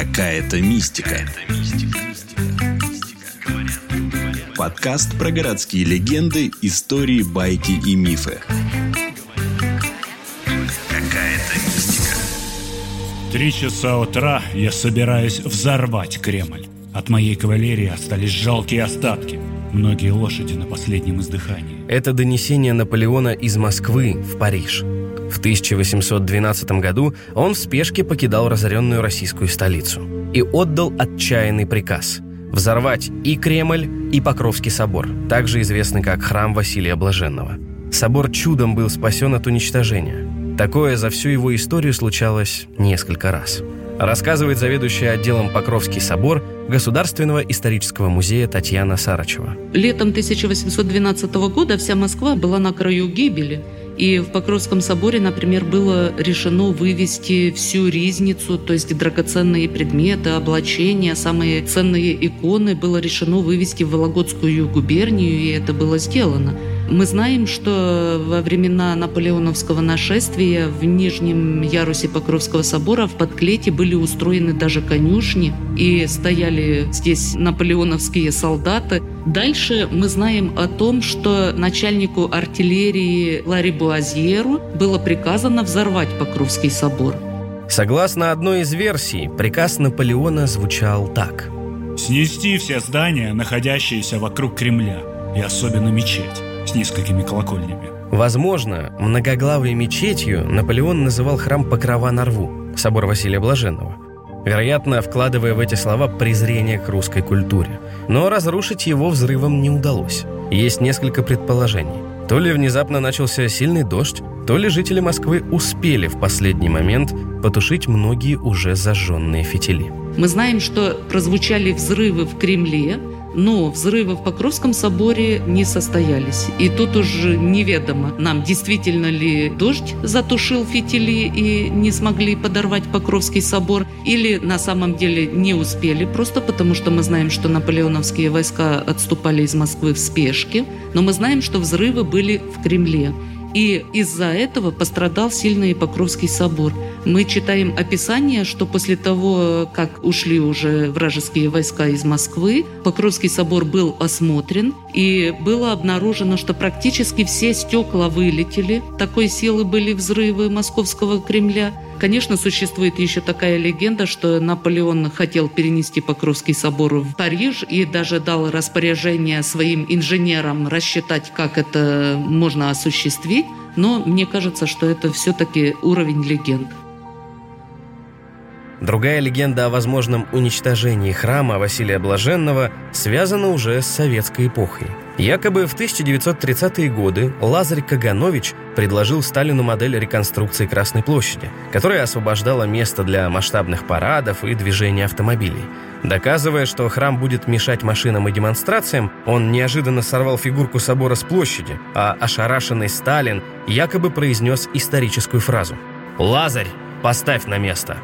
Какая-то мистика. Подкаст про городские легенды, истории, байки и мифы. Какая-то мистика. Три часа утра я собираюсь взорвать Кремль. От моей кавалерии остались жалкие остатки. Многие лошади на последнем издыхании. Это донесение Наполеона из Москвы в Париж. В 1812 году он в спешке покидал разоренную российскую столицу и отдал отчаянный приказ – взорвать и Кремль, и Покровский собор, также известный как Храм Василия Блаженного. Собор чудом был спасен от уничтожения. Такое за всю его историю случалось несколько раз. Рассказывает заведующая отделом Покровский собор Государственного исторического музея Татьяна Сарачева. Летом 1812 года вся Москва была на краю гибели – и в Покровском соборе, например, было решено вывести всю ризницу, то есть драгоценные предметы, облачения, самые ценные иконы было решено вывести в Вологодскую губернию, и это было сделано. Мы знаем, что во времена наполеоновского нашествия в нижнем ярусе Покровского собора в подклете были устроены даже конюшни, и стояли здесь наполеоновские солдаты. Дальше мы знаем о том, что начальнику артиллерии Ларри Буазьеру было приказано взорвать Покровский собор. Согласно одной из версий, приказ Наполеона звучал так. Снести все здания, находящиеся вокруг Кремля, и особенно мечеть с несколькими колокольнями. Возможно, многоглавой мечетью Наполеон называл храм Покрова на рву, собор Василия Блаженного. Вероятно, вкладывая в эти слова презрение к русской культуре. Но разрушить его взрывом не удалось. Есть несколько предположений. То ли внезапно начался сильный дождь, то ли жители Москвы успели в последний момент потушить многие уже зажженные фитили. Мы знаем, что прозвучали взрывы в Кремле, но взрывы в Покровском соборе не состоялись. И тут уже неведомо, нам действительно ли дождь затушил фитили и не смогли подорвать Покровский собор, или на самом деле не успели, просто потому что мы знаем, что наполеоновские войска отступали из Москвы в спешке, но мы знаем, что взрывы были в Кремле. И из-за этого пострадал сильно и Покровский собор. Мы читаем описание, что после того, как ушли уже вражеские войска из Москвы, Покровский собор был осмотрен, и было обнаружено, что практически все стекла вылетели. Такой силы были взрывы Московского Кремля. Конечно, существует еще такая легенда, что Наполеон хотел перенести Покровский собор в Париж и даже дал распоряжение своим инженерам рассчитать, как это можно осуществить. Но мне кажется, что это все-таки уровень легенд. Другая легенда о возможном уничтожении храма Василия Блаженного связана уже с советской эпохой. Якобы в 1930-е годы Лазарь Каганович предложил Сталину модель реконструкции Красной площади, которая освобождала место для масштабных парадов и движения автомобилей. Доказывая, что храм будет мешать машинам и демонстрациям, он неожиданно сорвал фигурку собора с площади, а ошарашенный Сталин якобы произнес историческую фразу «Лазарь, поставь на место!»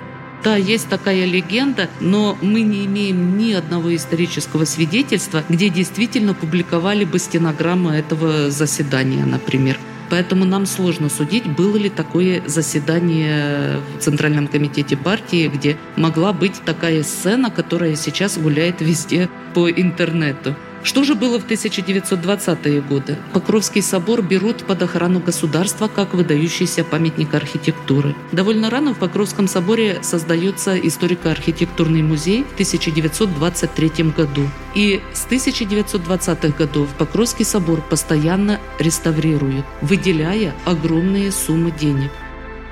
Да, есть такая легенда, но мы не имеем ни одного исторического свидетельства, где действительно публиковали бы стенограммы этого заседания, например. Поэтому нам сложно судить, было ли такое заседание в Центральном комитете партии, где могла быть такая сцена, которая сейчас гуляет везде по интернету. Что же было в 1920-е годы? Покровский собор берут под охрану государства как выдающийся памятник архитектуры. Довольно рано в Покровском соборе создается историко-архитектурный музей в 1923 году. И с 1920-х годов Покровский собор постоянно реставрируют, выделяя огромные суммы денег.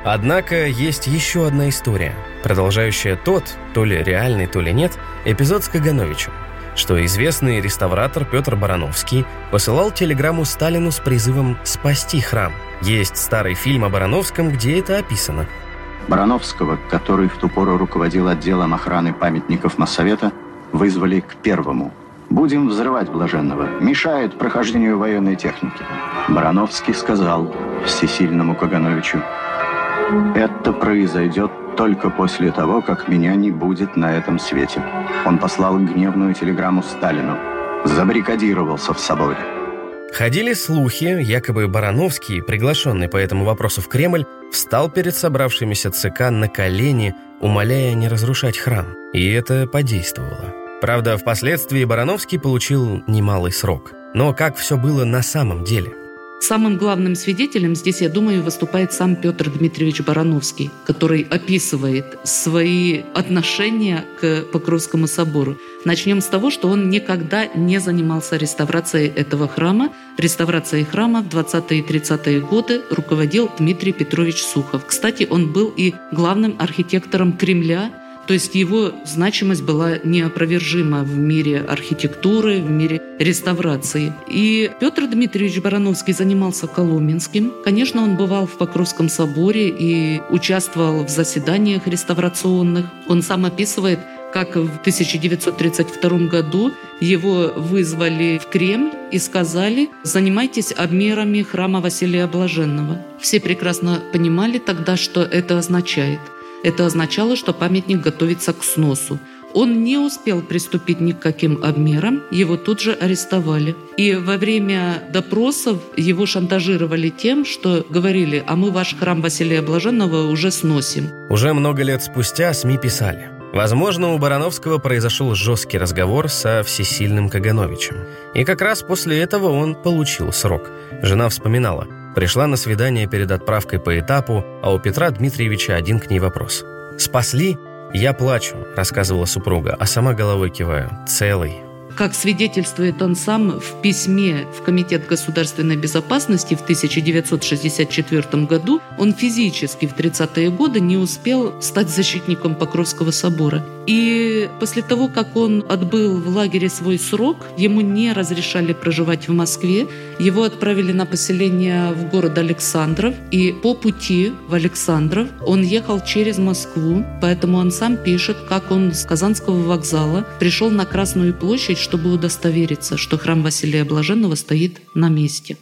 Однако есть еще одна история, продолжающая тот, то ли реальный, то ли нет, эпизод с Кагановичем что известный реставратор Петр Барановский посылал телеграмму Сталину с призывом спасти храм. Есть старый фильм о Барановском, где это описано. Барановского, который в ту пору руководил отделом охраны памятников Моссовета, вызвали к первому. «Будем взрывать блаженного. Мешает прохождению военной техники». Барановский сказал всесильному Кагановичу, «Это произойдет только после того, как меня не будет на этом свете. Он послал гневную телеграмму Сталину. Забаррикадировался в соборе. Ходили слухи, якобы Барановский, приглашенный по этому вопросу в Кремль, встал перед собравшимися ЦК на колени, умоляя не разрушать храм. И это подействовало. Правда, впоследствии Барановский получил немалый срок. Но как все было на самом деле – Самым главным свидетелем здесь, я думаю, выступает сам Петр Дмитриевич Барановский, который описывает свои отношения к Покровскому собору. Начнем с того, что он никогда не занимался реставрацией этого храма. Реставрацией храма в 20-е и 30-е годы руководил Дмитрий Петрович Сухов. Кстати, он был и главным архитектором Кремля то есть его значимость была неопровержима в мире архитектуры, в мире реставрации. И Петр Дмитриевич Барановский занимался Коломенским. Конечно, он бывал в Покровском соборе и участвовал в заседаниях реставрационных. Он сам описывает, как в 1932 году его вызвали в Кремль и сказали «занимайтесь обмерами храма Василия Блаженного». Все прекрасно понимали тогда, что это означает – это означало, что памятник готовится к сносу. Он не успел приступить ни к каким обмерам, его тут же арестовали. И во время допросов его шантажировали тем, что говорили, а мы ваш храм Василия Блаженного уже сносим. Уже много лет спустя СМИ писали. Возможно, у Барановского произошел жесткий разговор со всесильным Кагановичем. И как раз после этого он получил срок. Жена вспоминала – Пришла на свидание перед отправкой по этапу, а у Петра Дмитриевича один к ней вопрос. «Спасли?» «Я плачу», — рассказывала супруга, а сама головой киваю. «Целый». Как свидетельствует он сам в письме в Комитет государственной безопасности в 1964 году, он физически в 30-е годы не успел стать защитником Покровского собора. И после того, как он отбыл в лагере свой срок, ему не разрешали проживать в Москве, его отправили на поселение в город Александров, и по пути в Александров он ехал через Москву, поэтому он сам пишет, как он с Казанского вокзала пришел на Красную площадь, чтобы удостовериться, что храм Василия Блаженного стоит на месте.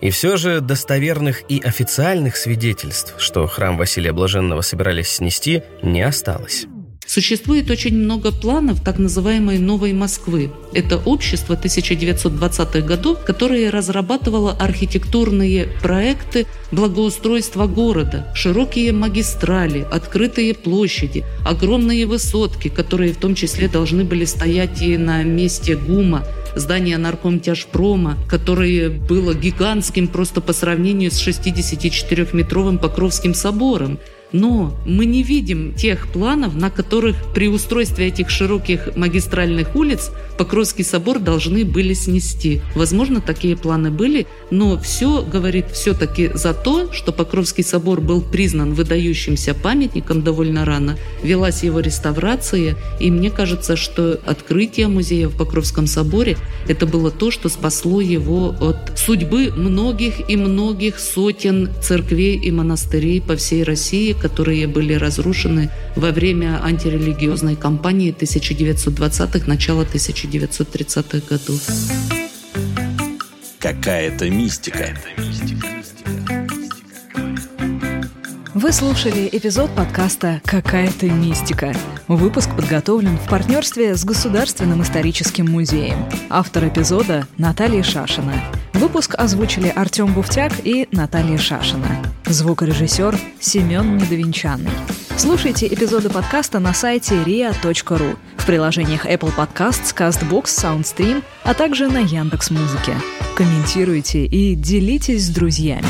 И все же достоверных и официальных свидетельств, что храм Василия Блаженного собирались снести, не осталось. Существует очень много планов так называемой «Новой Москвы». Это общество 1920-х годов, которое разрабатывало архитектурные проекты благоустройства города, широкие магистрали, открытые площади, огромные высотки, которые в том числе должны были стоять и на месте ГУМа, здание наркомтяжпрома, которое было гигантским просто по сравнению с 64-метровым Покровским собором. Но мы не видим тех планов, на которых при устройстве этих широких магистральных улиц Покровский собор должны были снести. Возможно, такие планы были, но все говорит все-таки за то, что Покровский собор был признан выдающимся памятником довольно рано, велась его реставрация, и мне кажется, что открытие музея в Покровском соборе – это было то, что спасло его от судьбы многих и многих сотен церквей и монастырей по всей России, которые были разрушены во время антирелигиозной кампании 1920-х, начала 1930-х годов. Какая-то мистика. Вы слушали эпизод подкаста «Какая-то мистика». Выпуск подготовлен в партнерстве с Государственным историческим музеем. Автор эпизода – Наталья Шашина. Выпуск озвучили Артем Буфтяк и Наталья Шашина. Звукорежиссер Семен Недовинчанный. Слушайте эпизоды подкаста на сайте ria.ru, в приложениях Apple Podcasts, CastBox, SoundStream, а также на Яндекс.Музыке. Комментируйте и делитесь с друзьями.